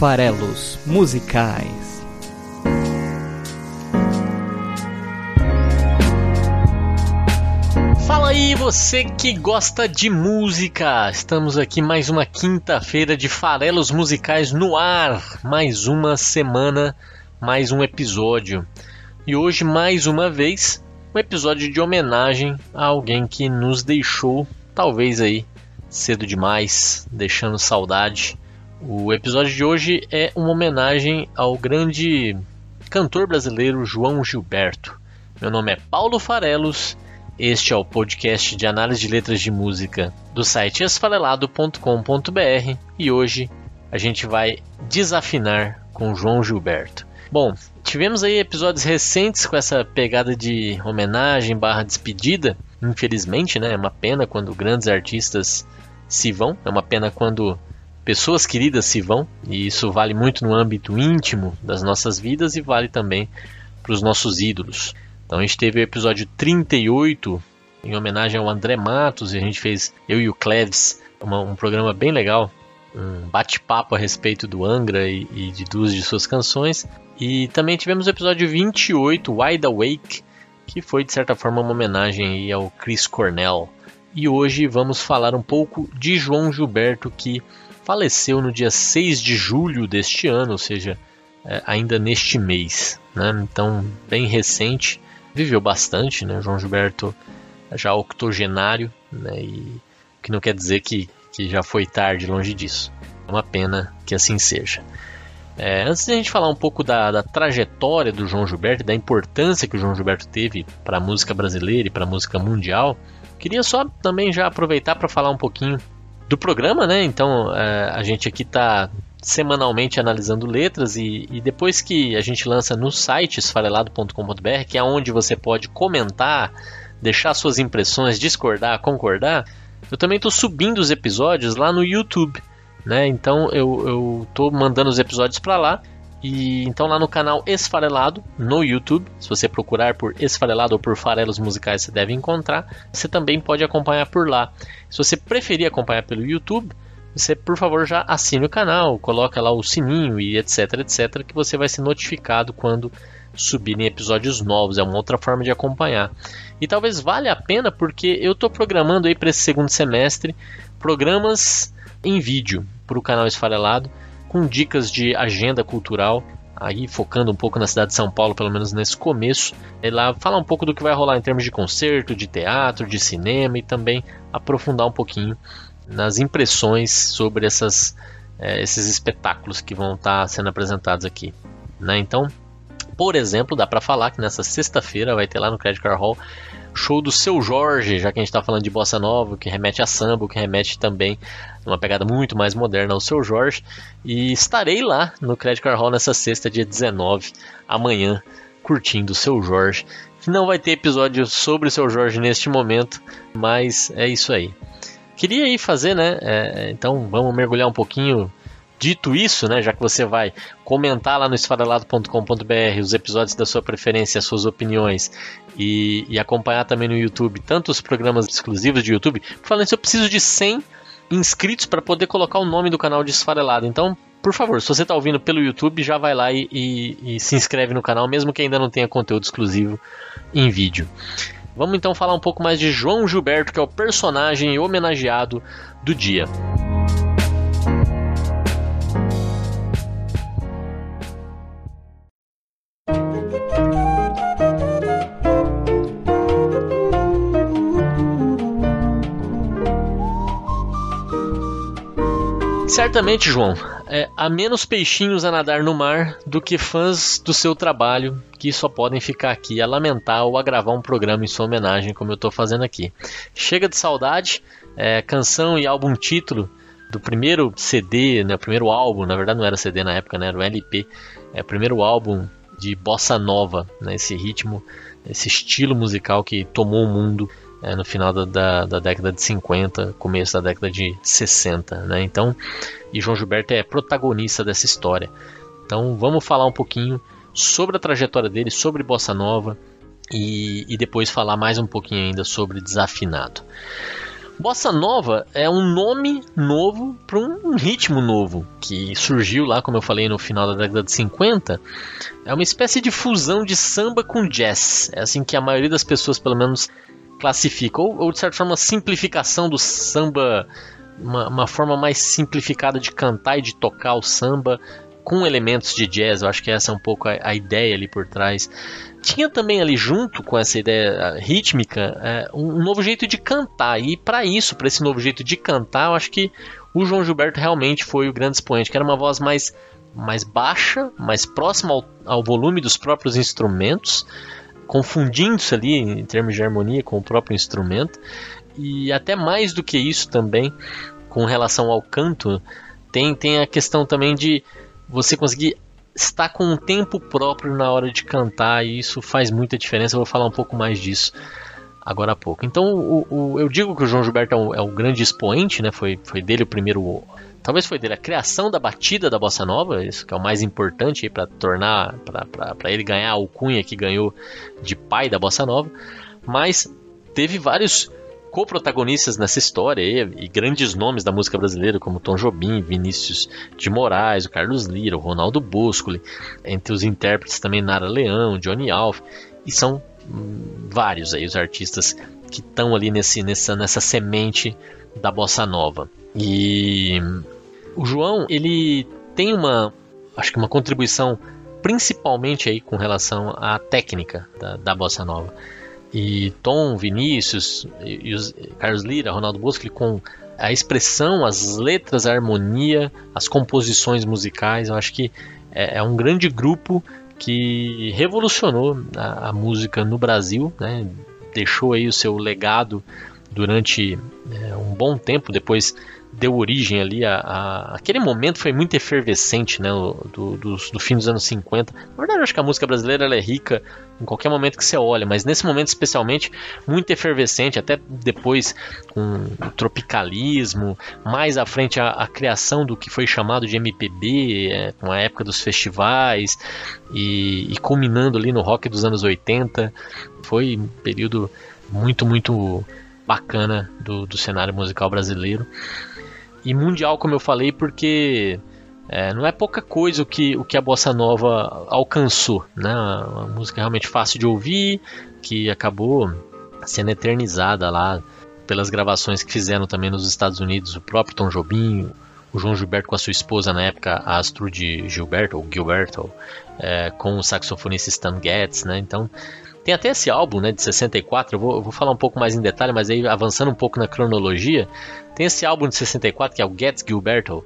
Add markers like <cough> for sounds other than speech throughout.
Farelos Musicais. Fala aí, você que gosta de música! Estamos aqui mais uma quinta-feira de Farelos Musicais no ar. Mais uma semana, mais um episódio. E hoje, mais uma vez, um episódio de homenagem a alguém que nos deixou, talvez aí, cedo demais, deixando saudade. O episódio de hoje é uma homenagem ao grande cantor brasileiro João Gilberto. Meu nome é Paulo Farelos, este é o podcast de análise de letras de música do site esfarelado.com.br e hoje a gente vai desafinar com João Gilberto. Bom, tivemos aí episódios recentes com essa pegada de homenagem barra despedida. Infelizmente, né? É uma pena quando grandes artistas se vão. É uma pena quando pessoas queridas se vão. E isso vale muito no âmbito íntimo das nossas vidas e vale também para os nossos ídolos. Então a gente teve o episódio 38 em homenagem ao André Matos e a gente fez, eu e o Cleves, uma, um programa bem legal um bate-papo a respeito do Angra e, e, de duas de suas canções. E também tivemos o episódio 28, Wide Awake, que foi de certa forma uma homenagem ao Chris Cornell. E hoje vamos falar um pouco de João Gilberto, que faleceu no dia 6 de julho deste ano, ou seja, é, ainda neste mês. Né? Então, bem recente, viveu bastante, né? João Gilberto já octogenário, né? e que não quer dizer que, que já foi tarde, longe disso. É uma pena que assim seja. É, antes de a gente falar um pouco da, da, trajetória do João Gilberto, da importância que o João Gilberto teve para a música brasileira e para a música mundial, queria só também já aproveitar para falar um pouquinho do programa, né? Então é, a gente aqui está semanalmente analisando letras e, e, depois que a gente lança no site esfarelado.com.br, que é onde você pode comentar, deixar suas impressões, discordar, concordar, eu também estou subindo os episódios lá no YouTube. Né? Então eu, eu tô mandando os episódios para lá. E então lá no canal Esfarelado, no YouTube, se você procurar por Esfarelado ou por Farelos Musicais, você deve encontrar. Você também pode acompanhar por lá. Se você preferir acompanhar pelo YouTube, você por favor já assine o canal, coloca lá o sininho e etc, etc, que você vai ser notificado quando subirem episódios novos. É uma outra forma de acompanhar. E talvez valha a pena porque eu estou programando aí para esse segundo semestre programas em vídeo para o canal Esfarelado, com dicas de agenda cultural, aí focando um pouco na cidade de São Paulo, pelo menos nesse começo, e lá falar um pouco do que vai rolar em termos de concerto, de teatro, de cinema e também aprofundar um pouquinho nas impressões sobre essas, é, esses espetáculos que vão estar tá sendo apresentados aqui. Né? Então, por exemplo, dá para falar que nessa sexta-feira vai ter lá no Credit Card Hall show do Seu Jorge, já que a gente está falando de bossa nova, que remete a samba, que remete também uma pegada muito mais moderna ao Seu Jorge. E estarei lá no Credit Card Hall nessa sexta, dia 19, amanhã, curtindo o Seu Jorge. Não vai ter episódio sobre o Seu Jorge neste momento, mas é isso aí. Queria aí fazer, né? É, então vamos mergulhar um pouquinho Dito isso, né, já que você vai comentar lá no esfarelado.com.br os episódios da sua preferência, as suas opiniões e, e, acompanhar também no YouTube tanto os programas exclusivos de YouTube, falando isso, eu preciso de 100 inscritos para poder colocar o nome do canal de Esfarelado. Então, por favor, se você está ouvindo pelo YouTube, já vai lá e, e, e se inscreve no canal, mesmo que ainda não tenha conteúdo exclusivo em vídeo. Vamos então falar um pouco mais de João Gilberto, que é o personagem homenageado do dia. Certamente, João, é, há menos peixinhos a nadar no mar do que fãs do seu trabalho que só podem ficar aqui a lamentar ou a gravar um programa em sua homenagem, como eu estou fazendo aqui. Chega de saudade, é, canção e álbum título do primeiro CD, né, primeiro álbum, na verdade não era CD na época, né, era o LP, é o primeiro álbum de bossa nova, né, esse ritmo, esse estilo musical que tomou o mundo é, no final da, da, da, década de 50, começo da década de 60. Né? Então, e João Gilberto é protagonista dessa história. Então, vamos falar um pouquinho sobre a trajetória dele, sobre Bossa Nova e, e depois falar mais um pouquinho ainda sobre Desafinado. Bossa Nova é um nome novo para um ritmo novo que surgiu lá, como eu falei, no final da década de 50. É uma espécie de fusão de samba com jazz. É assim que a maioria das pessoas, pelo menos, classifica. Ou, ou de certa forma, simplificação do samba, uma, uma forma mais simplificada de cantar e de tocar o samba com elementos de jazz. Eu acho que essa é um pouco a, a ideia ali por trás. Tinha também ali junto com essa ideia rítmica é, um, novo jeito de cantar e para isso, para esse novo jeito de cantar, eu acho que o João Gilberto realmente foi o grande expoente, que era uma voz mais mais baixa, mais próxima ao, ao volume dos próprios instrumentos, confundindo-se ali em termos de harmonia com o próprio instrumento e até mais do que isso também com relação ao canto tem tem a questão também de você conseguir estar com um tempo próprio na hora de cantar e isso faz muita diferença. Eu vou falar um pouco mais disso agora há pouco. Então, o, o, eu digo que o João Gilberto é o, é grande expoente, né? Foi, foi dele o primeiro. Talvez foi dele a criação da batida da bossa nova, isso que é o mais importante para tornar, para ele ganhar a alcunha que ganhou de pai da bossa nova. Mas teve vários co-protagonistas nessa história e, e, grandes nomes da música brasileira como Tom Jobim, Vinícius de Moraes, o Carlos Lira, o Ronaldo Boscoli, entre os intérpretes também Nara Leão, Johnny Alf, e são hum, vários aí os artistas que estão ali nesse, nessa, nessa semente da bossa nova. E o João, ele tem uma, acho que uma contribuição principalmente aí com relação à técnica da, da bossa nova e Tom, Vinícius, e, os, Carlos Lira, Ronaldo Bosco, com a expressão, as letras, a harmonia, as composições musicais, eu acho que é, é um grande grupo que revolucionou a, a música no Brasil, né? deixou aí o seu legado durante é, um bom tempo, depois deu origem ali a, a, aquele momento foi muito efervescente, né, do, do, do, fim dos anos 50. Na verdade, eu acho que a música brasileira é rica em qualquer momento que você olha, mas nesse momento especialmente muito efervescente, até depois com o tropicalismo, mais à frente a, a criação do que foi chamado de MPB, é, com a época dos festivais e, e culminando ali no rock dos anos 80. Foi um período muito, muito bacana do, do cenário musical brasileiro e mundial, como eu falei, porque é, não é pouca coisa o que, o que a bossa nova alcançou, né? Uma música realmente fácil de ouvir, que acabou sendo eternizada lá pelas gravações que fizeram também nos Estados Unidos, o próprio Tom Jobim, o João Gilberto com a sua esposa na época, a Astrude Gilberto, ou Gilberto, é, com o saxofonista Stan Getz, né? Então, tem até esse álbum, né, de 64, eu vou, eu vou falar um pouco mais em detalhe, mas aí avançando um pouco na cronologia, tem esse álbum de 64 que é o Get Gilberto,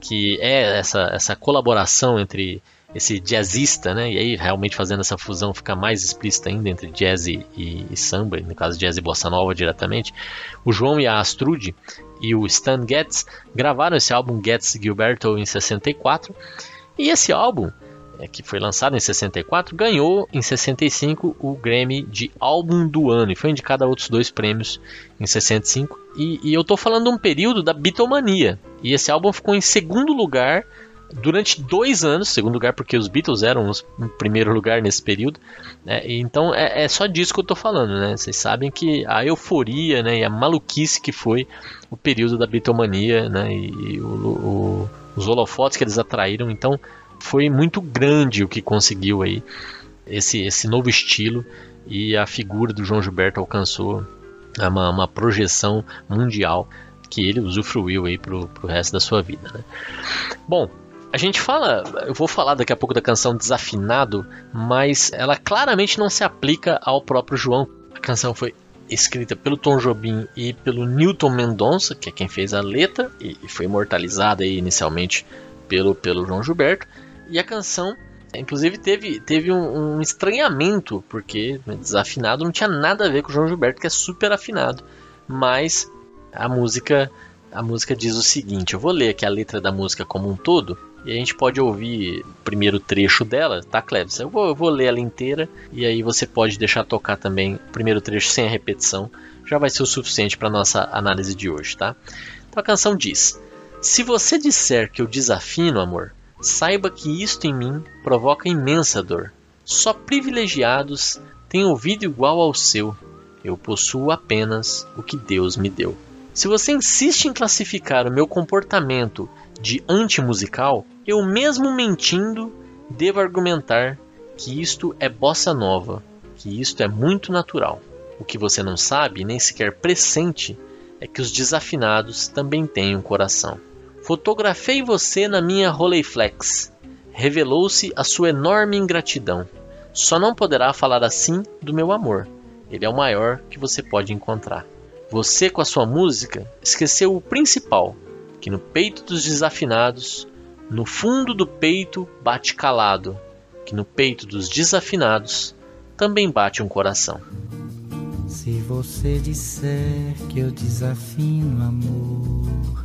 que é essa, essa colaboração entre esse jazzista, né? E aí realmente fazendo essa fusão fica mais explícita ainda entre jazz e, e, samba, no caso jazz e bossa nova diretamente. O João e a Astrude e o Stan Getz gravaram esse álbum Getz Gilberto em 64. E esse álbum que foi lançado em 64, ganhou em 65 o Grammy de Álbum do Ano e foi indicado a outros dois prêmios em 65. E, e eu estou falando de um período da Beatlemania. E esse álbum ficou em segundo lugar durante dois anos, segundo lugar porque os Beatles eram os, em primeiro lugar nesse período. Né? Então é, é, só disso que eu estou falando, né? Vocês sabem que a euforia né, e a maluquice que foi o período da Beatlemania né, e, e o, o, os holofotes que eles atraíram. Então foi muito grande o que conseguiu aí esse, esse novo estilo e a figura do João Gilberto alcançou uma, uma projeção mundial que ele usufruiu aí pro, pro resto da sua vida. Né? Bom, a gente fala, eu vou falar daqui a pouco da canção Desafinado, mas ela claramente não se aplica ao próprio João. A canção foi escrita pelo Tom Jobim e pelo Newton Mendonça, que é quem fez a letra e foi imortalizada inicialmente pelo, pelo João Gilberto. E a canção, inclusive, teve, teve um, um estranhamento, porque desafinado não tinha nada a ver com o João Gilberto, que é super afinado. Mas a música a música diz o seguinte: eu vou ler aqui a letra da música como um todo e a gente pode ouvir o primeiro trecho dela, tá, Cleves? Eu vou, eu vou ler ela inteira e aí você pode deixar tocar também o primeiro trecho sem a repetição, já vai ser o suficiente para nossa análise de hoje, tá? Então a canção diz: Se você disser que eu desafino, amor, Saiba que isto em mim provoca imensa dor. Só privilegiados têm ouvido igual ao seu. Eu possuo apenas o que Deus me deu. Se você insiste em classificar o meu comportamento de antimusical, eu mesmo mentindo devo argumentar que isto é bossa nova, que isto é muito natural. O que você não sabe, nem sequer pressente, é que os desafinados também têm um coração. Fotografei você na minha Rolleiflex. Revelou-se a sua enorme ingratidão. Só não poderá falar assim do meu amor. Ele é o maior que você pode encontrar. Você, com a sua música, esqueceu o principal: que no peito dos desafinados, no fundo do peito bate calado, que no peito dos desafinados também bate um coração. Se você disser que eu desafino amor,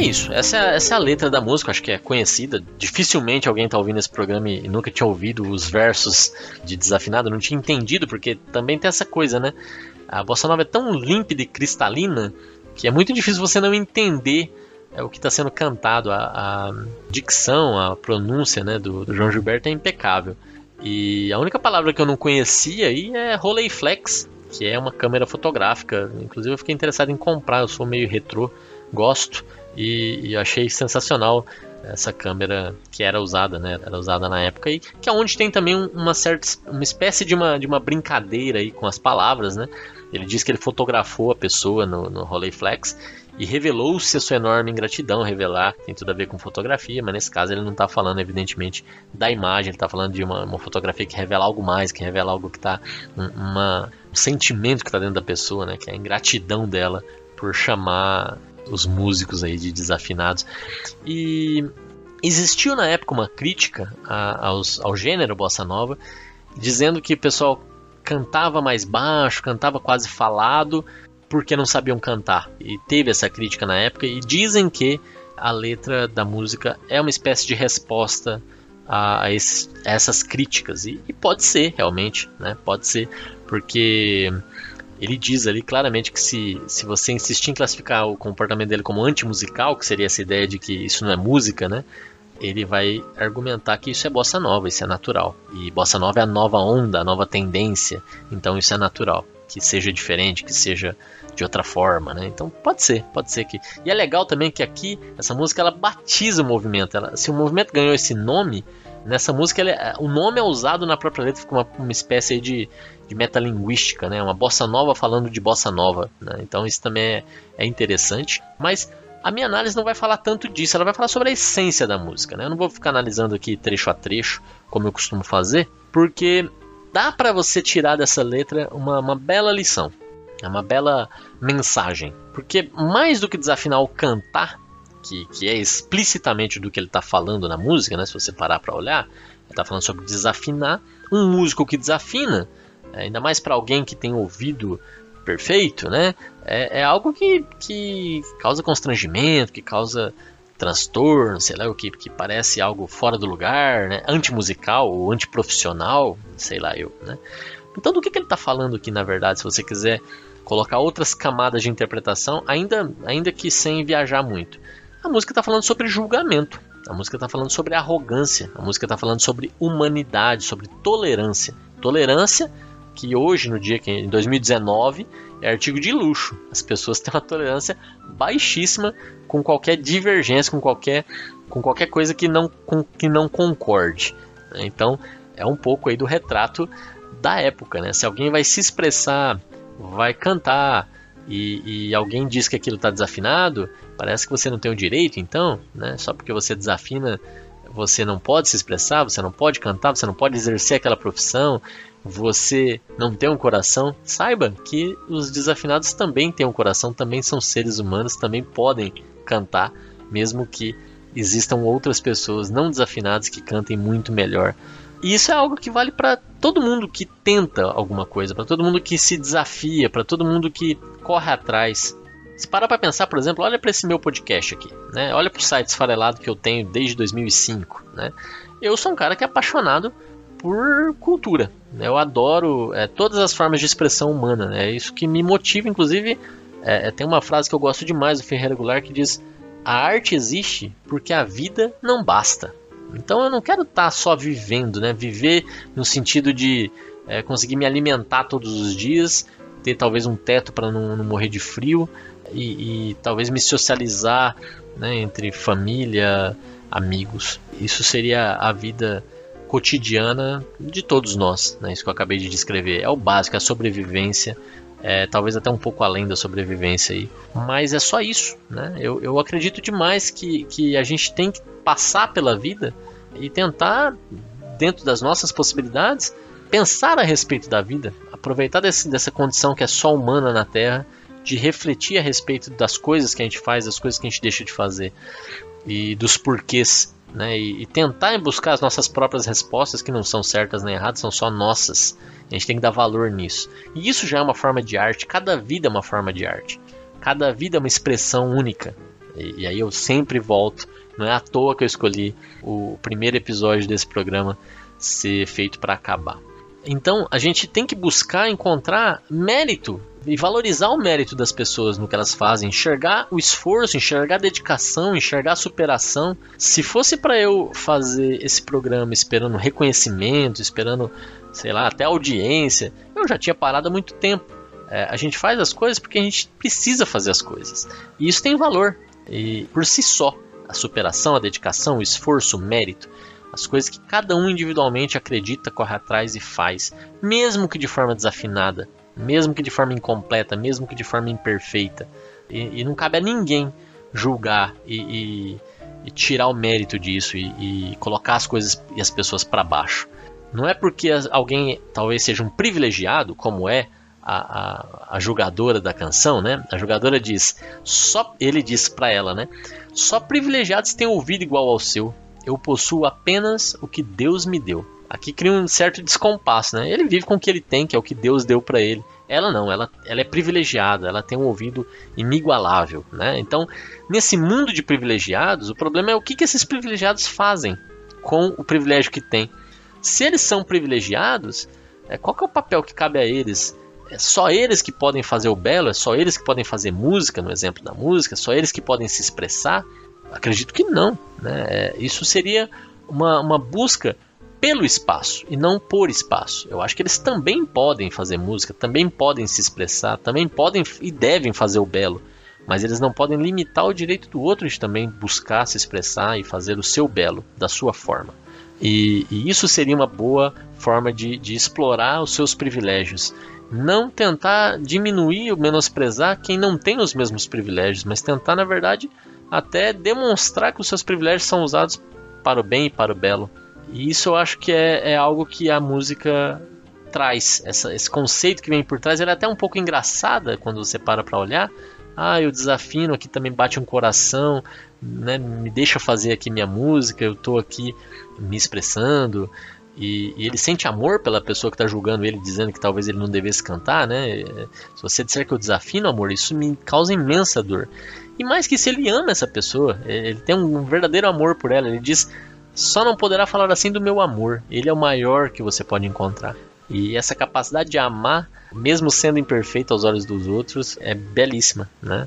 É isso, essa é, essa é a letra da música, acho que é conhecida. Dificilmente alguém tá ouvindo esse programa e nunca tinha ouvido os versos de Desafinado, não tinha entendido, porque também tem essa coisa, né? A bossa nova é tão límpida e cristalina que é muito difícil você não entender é, o que está sendo cantado. A, a, dicção, a pronúncia né, do, do, João Gilberto é impecável. E a única palavra que eu não conhecia aí é Rolleiflex, que é uma câmera fotográfica. Inclusive eu fiquei interessado em comprar, eu sou meio retrô, gosto. E, e achei sensacional essa câmera que era usada, né? Era usada na época e que é onde tem também uma certa uma espécie de uma, de uma brincadeira aí com as palavras, né? Ele diz que ele fotografou a pessoa no, no Rolleiflex e revelou-se a sua enorme ingratidão. Revelar tem tudo a ver com fotografia, mas nesse caso ele não está falando, evidentemente, da imagem, ele está falando de uma, uma, fotografia que revela algo mais, que revela algo que está. Um, um sentimento que está dentro da pessoa, né? Que é a ingratidão dela por chamar os músicos aí de desafinados. E existiu na época uma crítica a, aos, ao gênero bossa nova, dizendo que o pessoal cantava mais baixo, cantava quase falado, porque não sabiam cantar. E teve essa crítica na época e dizem que a letra da música é uma espécie de resposta a, a essas críticas. E, e, pode ser, realmente, né? Pode ser, porque ele diz ali claramente que se, se você insistir em classificar o comportamento dele como antimusical, que seria essa ideia de que isso não é música, né? Ele vai argumentar que isso é bossa nova, isso é natural. E bossa nova é a nova onda, a nova tendência, então isso é natural. Que seja diferente, que seja de outra forma, né? Então pode ser, pode ser que. E é legal também que aqui essa música ela batiza o movimento. Ela, se o movimento ganhou esse nome, nessa música ele, o nome é usado na própria letra, fica uma, uma espécie de, de metalinguística, né? Uma bossa nova falando de bossa nova, né? Então isso também é, é interessante, mas a minha análise não vai falar tanto disso, ela vai falar sobre a essência da música, né? Eu não vou ficar analisando aqui trecho a trecho, como eu costumo fazer, porque dá para você tirar dessa letra uma, uma bela lição, é uma bela mensagem, porque mais do que desafinar o cantar, que, que é explicitamente do que ele está falando na música, né? Se você parar para olhar, ele está falando sobre desafinar. Um músico que desafina é, ainda mais para alguém que tem ouvido perfeito, né? É, é, algo que, que causa constrangimento, que causa transtorno, sei lá o que, que parece algo fora do lugar, né? Antimusical ou antiprofissional, sei lá eu, né? Então do que, que ele está falando aqui na verdade, se você quiser colocar outras camadas de interpretação, ainda, ainda que sem viajar muito. A música está falando sobre julgamento, a música está falando sobre arrogância, a música está falando sobre humanidade, sobre tolerância. Tolerância que hoje, no dia que em 2019, é artigo de luxo. As pessoas têm uma tolerância baixíssima com qualquer divergência, com qualquer, com qualquer coisa que não, com, que não concorde. Então, é um pouco aí do retrato da época, né? Se alguém vai se expressar, vai cantar e, e alguém diz que aquilo está desafinado, parece que você não tem o direito, então, né? Só porque você desafina, você não pode se expressar, você não pode cantar, você não pode exercer aquela profissão, você não tem um coração, saiba que os desafinados também têm um coração, também são seres humanos, também podem cantar, mesmo que existam outras pessoas não desafinadas que cantem muito melhor. E isso é algo que vale para todo mundo que tenta alguma coisa, para todo mundo que se desafia, para todo mundo que corre atrás. Se parar para pensar, por exemplo, olha para esse meu podcast aqui, né? Olha para o site esfarelado que eu tenho desde 2005, né? Eu sou um cara que é apaixonado por cultura. Né? Eu adoro é, todas as formas de expressão humana. Né? É isso que me motiva, inclusive. É, é, tem uma frase que eu gosto demais do Ferreira Goulart que diz: A arte existe porque a vida não basta. Então eu não quero estar tá só vivendo, né? Viver no sentido de é, conseguir me alimentar todos os dias, ter talvez um teto para não, não, morrer de frio e, e talvez me socializar né, entre família, amigos. Isso seria a vida cotidiana de todos nós, né? Isso que eu acabei de descrever. É o básico, é a sobrevivência, é, talvez até um pouco além da sobrevivência aí. Mas é só isso, né? Eu, eu acredito demais que, que a gente tem que passar pela vida e tentar, dentro das nossas possibilidades, pensar a respeito da vida, aproveitar desse, dessa condição que é só humana na Terra, de refletir a respeito das coisas que a gente faz, das coisas que a gente deixa de fazer e dos porquês né, e, tentar buscar as nossas próprias respostas, que não são certas nem erradas, são só nossas. A gente tem que dar valor nisso. E isso já é uma forma de arte, cada vida é uma forma de arte. Cada vida é uma expressão única. E, e aí eu sempre volto. Não é à toa que eu escolhi o primeiro episódio desse programa ser feito para acabar. Então a gente tem que buscar encontrar mérito e valorizar o mérito das pessoas no que elas fazem, enxergar o esforço, enxergar a dedicação, enxergar a superação. Se fosse para eu fazer esse programa esperando reconhecimento, esperando, sei lá, até audiência, eu já tinha parado há muito tempo. É, a gente faz as coisas porque a gente precisa fazer as coisas. E isso tem valor. E por si só, a superação, a dedicação, o esforço, o mérito, as coisas que cada um individualmente acredita, corre atrás e faz, mesmo que de forma desafinada, mesmo que de forma incompleta, mesmo que de forma imperfeita. E, e não cabe a ninguém julgar e, e, e tirar o mérito disso e, colocar as coisas e as pessoas para baixo. Não é porque alguém talvez seja um privilegiado, como é a, a, a, julgadora da canção, né? A julgadora diz, só ele diz para ela, né? Só privilegiados têm ouvido igual ao seu. Eu possuo apenas o que Deus me deu. Aqui cria um certo descompasso, né? Ele vive com o que ele tem, que é o que Deus deu para ele. Ela não, ela, ela é privilegiada, ela tem um ouvido inigualável, né? Então, nesse mundo de privilegiados, o problema é o que, que esses privilegiados fazem com o privilégio que têm. Se eles são privilegiados, é, qual é o papel que cabe a eles? É só eles que podem fazer o belo? É só eles que podem fazer música, no exemplo da música? É só eles que podem se expressar? Acredito que não. Né? É, isso seria uma, uma busca pelo espaço e não por espaço. Eu acho que eles também podem fazer música, também podem se expressar, também podem e devem fazer o belo, mas eles não podem limitar o direito do outro de também buscar se expressar e fazer o seu belo, da sua forma. E, e isso seria uma boa forma de, de explorar os seus privilégios. Não tentar diminuir ou menosprezar quem não tem os mesmos privilégios, mas tentar, na verdade, até demonstrar que os seus privilégios são usados para o bem e para o belo. E isso eu acho que é, é algo que a música traz. Essa, esse conceito que vem por trás, ela é até um pouco engraçada quando você para para olhar. Ah, eu desafino, aqui também bate um coração, né, me deixa fazer aqui minha música, eu estou aqui me expressando. e, e, ele sente amor pela pessoa que está julgando ele, dizendo que talvez ele não devesse cantar, né? Se você disser que eu desafino amor, isso me causa imensa dor. E mais que isso, ele ama essa pessoa, ele tem um verdadeiro amor por ela. Ele diz: só não poderá falar assim do meu amor. Ele é o maior que você pode encontrar. E essa capacidade de amar, mesmo sendo imperfeito aos olhos dos outros, é belíssima, né?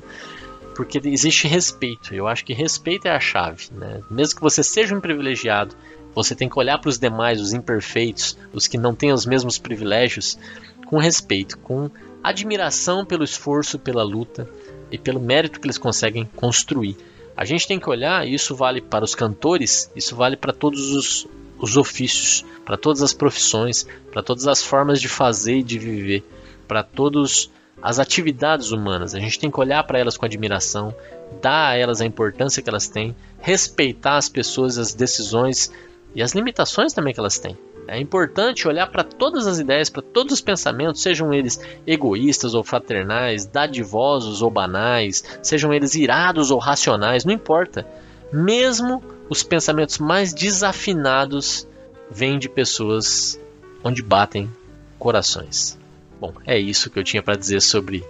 Porque existe respeito. Eu acho que respeito é a chave, né? Mesmo que você seja um privilegiado, você tem que olhar para os demais, os imperfeitos, os que não têm os mesmos privilégios, com respeito, com admiração pelo esforço, pela luta e pelo mérito que eles conseguem construir. A gente tem que olhar, e isso vale para os cantores, isso vale para todos os, os ofícios, para todas as profissões, para todas as formas de fazer e de viver, para todas as atividades humanas. A gente tem que olhar para elas com admiração, dar a elas a importância que elas têm, respeitar as pessoas, as decisões e as limitações também que elas têm. É importante olhar para todas as ideias, para todos os pensamentos, sejam eles egoístas ou fraternais, dadivosos ou banais, sejam eles irados ou racionais, não importa. Mesmo os pensamentos mais desafinados vêm de pessoas onde batem corações. Bom, é isso que eu tinha para dizer sobre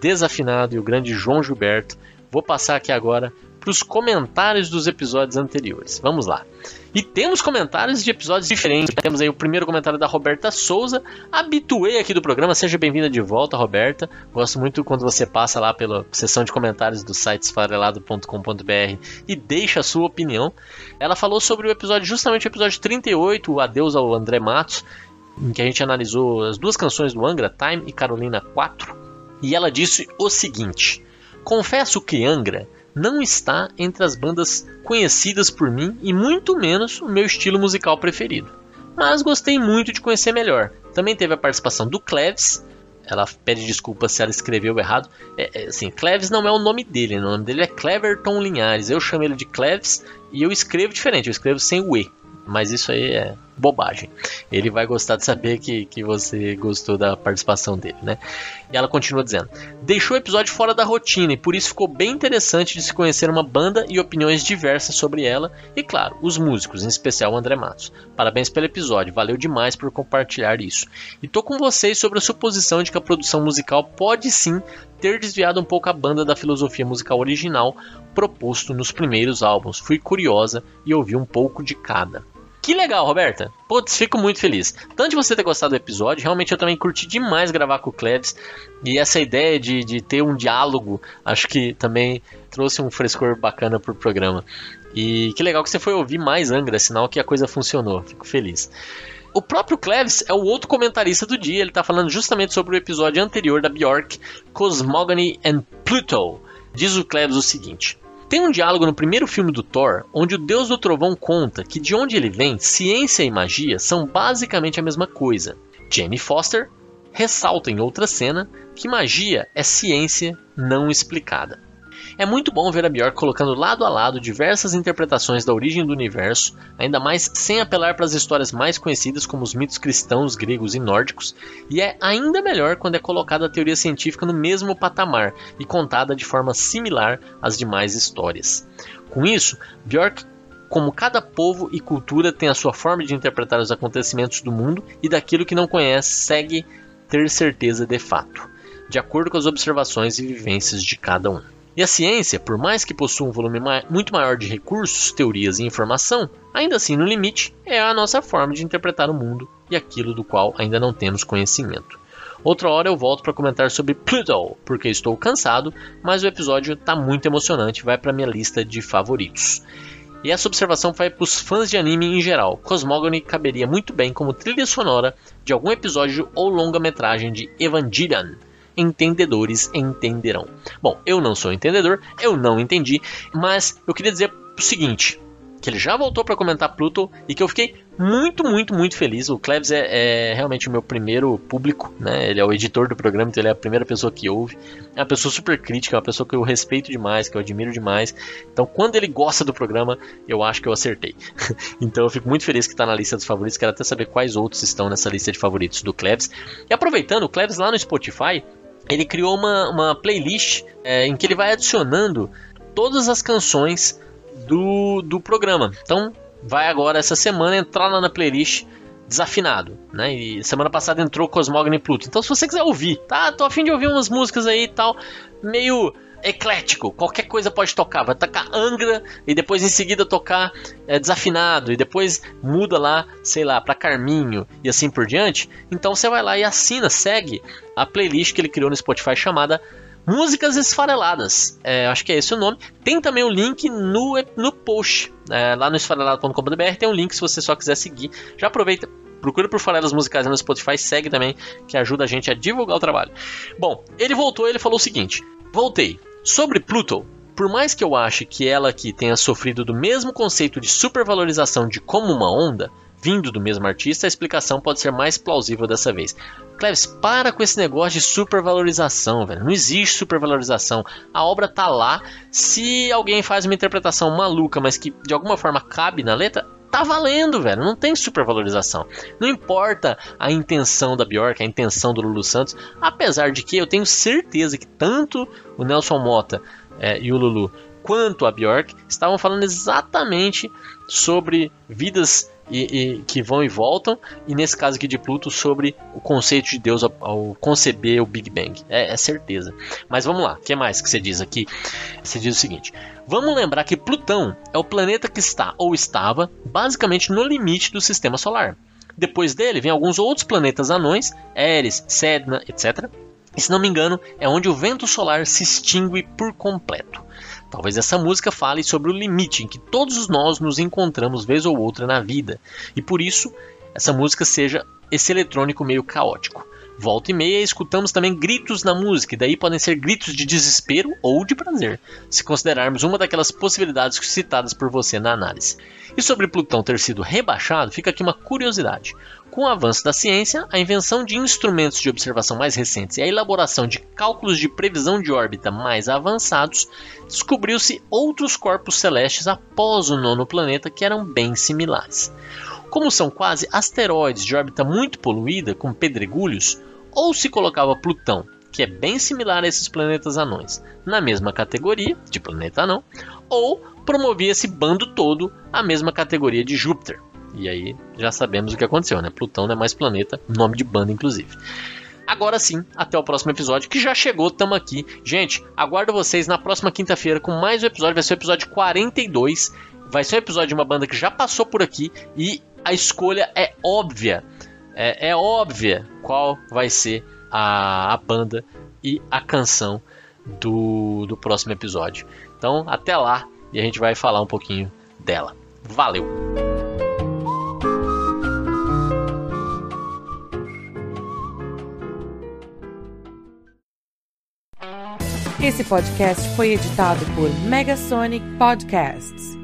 Desafinado e o grande João Gilberto. Vou passar aqui agora para os comentários dos episódios anteriores. Vamos lá. E temos comentários de episódios diferentes. Temos aí o primeiro comentário da Roberta Souza, habituei aqui do programa. Seja bem-vinda de volta, Roberta. Gosto muito quando você passa lá pela seção de comentários do site esfarelado.com.br e deixa a sua opinião. Ela falou sobre o episódio, justamente o episódio 38, o Adeus ao André Matos, em que a gente analisou as duas canções do Angra, Time e Carolina 4. E ela disse o seguinte: Confesso que Angra não está entre as bandas conhecidas por mim e muito menos o meu estilo musical preferido. Mas gostei muito de conhecer melhor. Também teve a participação do Cleves. Ela pede desculpas se ela escreveu errado. É, é, assim, Cleves não é o nome dele, o nome dele é Cleverton Linhares. Eu chamo ele de Cleves e eu escrevo diferente, eu escrevo sem o E. Mas isso aí é bobagem. Ele vai gostar de saber que, que você gostou da participação dele, né? E ela continua dizendo: Deixou o episódio fora da rotina e por isso ficou bem interessante de se conhecer uma banda e opiniões diversas sobre ela e, claro, os músicos, em especial o André Matos. Parabéns pelo episódio, valeu demais por compartilhar isso. E tô com vocês sobre a suposição de que a produção musical pode sim ter desviado um pouco a banda da filosofia musical original proposto nos primeiros álbuns. Fui curiosa e ouvi um pouco de cada. Que legal, Roberta. Putz, fico muito feliz. Tanto de você ter gostado do episódio, realmente eu também curti demais gravar com o Klebs. E essa ideia de, de ter um diálogo, acho que também trouxe um frescor bacana pro programa. E que legal que você foi ouvir mais Angra, sinal que a coisa funcionou. Fico feliz. O próprio Cleves é o outro comentarista do dia, ele está falando justamente sobre o episódio anterior da Bjork, Cosmogony and Pluto. Diz o Cleves o seguinte: tem um diálogo no primeiro filme do Thor, onde o deus do trovão conta que de onde ele vem, ciência e magia são basicamente a mesma coisa. Jamie Foster ressalta em outra cena que magia é ciência não explicada. É muito bom ver a Björk colocando lado a lado diversas interpretações da origem do universo, ainda mais sem apelar para as histórias mais conhecidas como os mitos cristãos, gregos e nórdicos, e é ainda melhor quando é colocada a teoria científica no mesmo patamar e contada de forma similar às demais histórias. Com isso, Björk como cada povo e cultura tem a sua forma de interpretar os acontecimentos do mundo e daquilo que não conhece, segue ter certeza de fato, de acordo com as observações e vivências de cada um. E a ciência, por mais que possua um volume ma muito maior de recursos, teorias e informação, ainda assim, no limite, é a nossa forma de interpretar o mundo e aquilo do qual ainda não temos conhecimento. Outra hora eu volto para comentar sobre Pluto, porque estou cansado, mas o episódio está muito emocionante, vai para minha lista de favoritos. E essa observação vai para os fãs de anime em geral. Cosmogony caberia muito bem como trilha sonora de algum episódio ou longa-metragem de Evangelion entendedores entenderão. Bom, eu não sou entendedor, eu não entendi, mas eu queria dizer o seguinte: que ele já voltou para comentar Pluto e que eu fiquei muito, muito, muito feliz. O Klebs é, é, realmente o meu primeiro público, né? Ele é o editor do programa, então ele é a primeira pessoa que ouve. É uma pessoa super crítica, é uma pessoa que eu respeito demais, que eu admiro demais. Então, quando ele gosta do programa, eu acho que eu acertei. <laughs> então, eu fico muito feliz que está na lista dos favoritos. Quero até saber quais outros estão nessa lista de favoritos do Klebs. E aproveitando, o Klebs lá no Spotify, ele criou uma, uma playlist é, em que ele vai adicionando todas as canções do, do programa. Então, vai agora essa semana entrar lá na playlist desafinado, né? E semana passada entrou Cosmogony Pluto. Então, se você quiser ouvir, tá? Tô afim de ouvir umas músicas aí e tal, meio eclético, qualquer coisa pode tocar. Vai tocar Angra e depois em seguida tocar é, desafinado e depois muda lá, sei lá, para Carminho e assim por diante. Então você vai lá e assina, segue a playlist que ele criou no Spotify chamada Músicas Esfareladas. É, acho que é esse o nome. Tem também o link no, no post. É, lá no esfarelado.com.br tem um link se você só quiser seguir. Já aproveita, procura por farelas musicais no Spotify, segue também, que ajuda a gente a divulgar o trabalho. Bom, ele voltou ele falou o seguinte: Voltei. Sobre Pluto, por mais que eu ache que ela aqui tenha sofrido do mesmo conceito de supervalorização de como uma onda, vindo do mesmo artista, a explicação pode ser mais plausível dessa vez. Cleves, para com esse negócio de supervalorização, velho. Não existe supervalorização. A obra tá lá. Se alguém faz uma interpretação maluca, mas que de alguma forma cabe na letra, tá valendo, velho. Não tem supervalorização. Não importa a intenção da Bjork, a intenção do Lulu Santos, apesar de que eu tenho certeza que tanto o Nelson Mota é, e o Lulu quanto a Bjork estavam falando exatamente sobre vidas e, e, que vão e voltam, e nesse caso aqui de Pluto, sobre o conceito de Deus ao, ao conceber o Big Bang. É, é, certeza. Mas vamos lá, o que mais que você diz aqui? Você diz o seguinte: vamos lembrar que Plutão é o planeta que está ou estava basicamente no limite do sistema solar. Depois dele vem alguns outros planetas anões, Eris, Sedna, etc. E se não me engano, é onde o vento solar se extingue por completo. Talvez essa música fale sobre o limite em que todos nós nos encontramos vez ou outra na vida, e por isso essa música seja esse eletrônico meio caótico. Volta e meia escutamos também gritos na música, e daí podem ser gritos de desespero ou de prazer, se considerarmos uma daquelas possibilidades citadas por você na análise. E sobre Plutão ter sido rebaixado, fica aqui uma curiosidade. Com o avanço da ciência, a invenção de instrumentos de observação mais recentes e a elaboração de cálculos de previsão de órbita mais avançados, descobriu-se outros corpos celestes após o nono planeta que eram bem similares. Como são quase asteroides de órbita muito poluída, com pedregulhos, ou se colocava Plutão, que é bem similar a esses planetas anões, na mesma categoria de planeta anão, ou promovia esse bando todo à mesma categoria de Júpiter. E aí já sabemos o que aconteceu, né? Plutão não é mais planeta, nome de banda inclusive. Agora sim, até o próximo episódio, que já chegou, tamo aqui. Gente, aguardo vocês na próxima quinta-feira com mais um episódio, vai ser o episódio 42. Vai ser um episódio de uma banda que já passou por aqui e a escolha é óbvia é, é óbvia qual vai ser a, a banda e a canção do, do próximo episódio. Então, até lá e a gente vai falar um pouquinho dela. Valeu! Esse podcast foi editado por Megasonic Podcasts.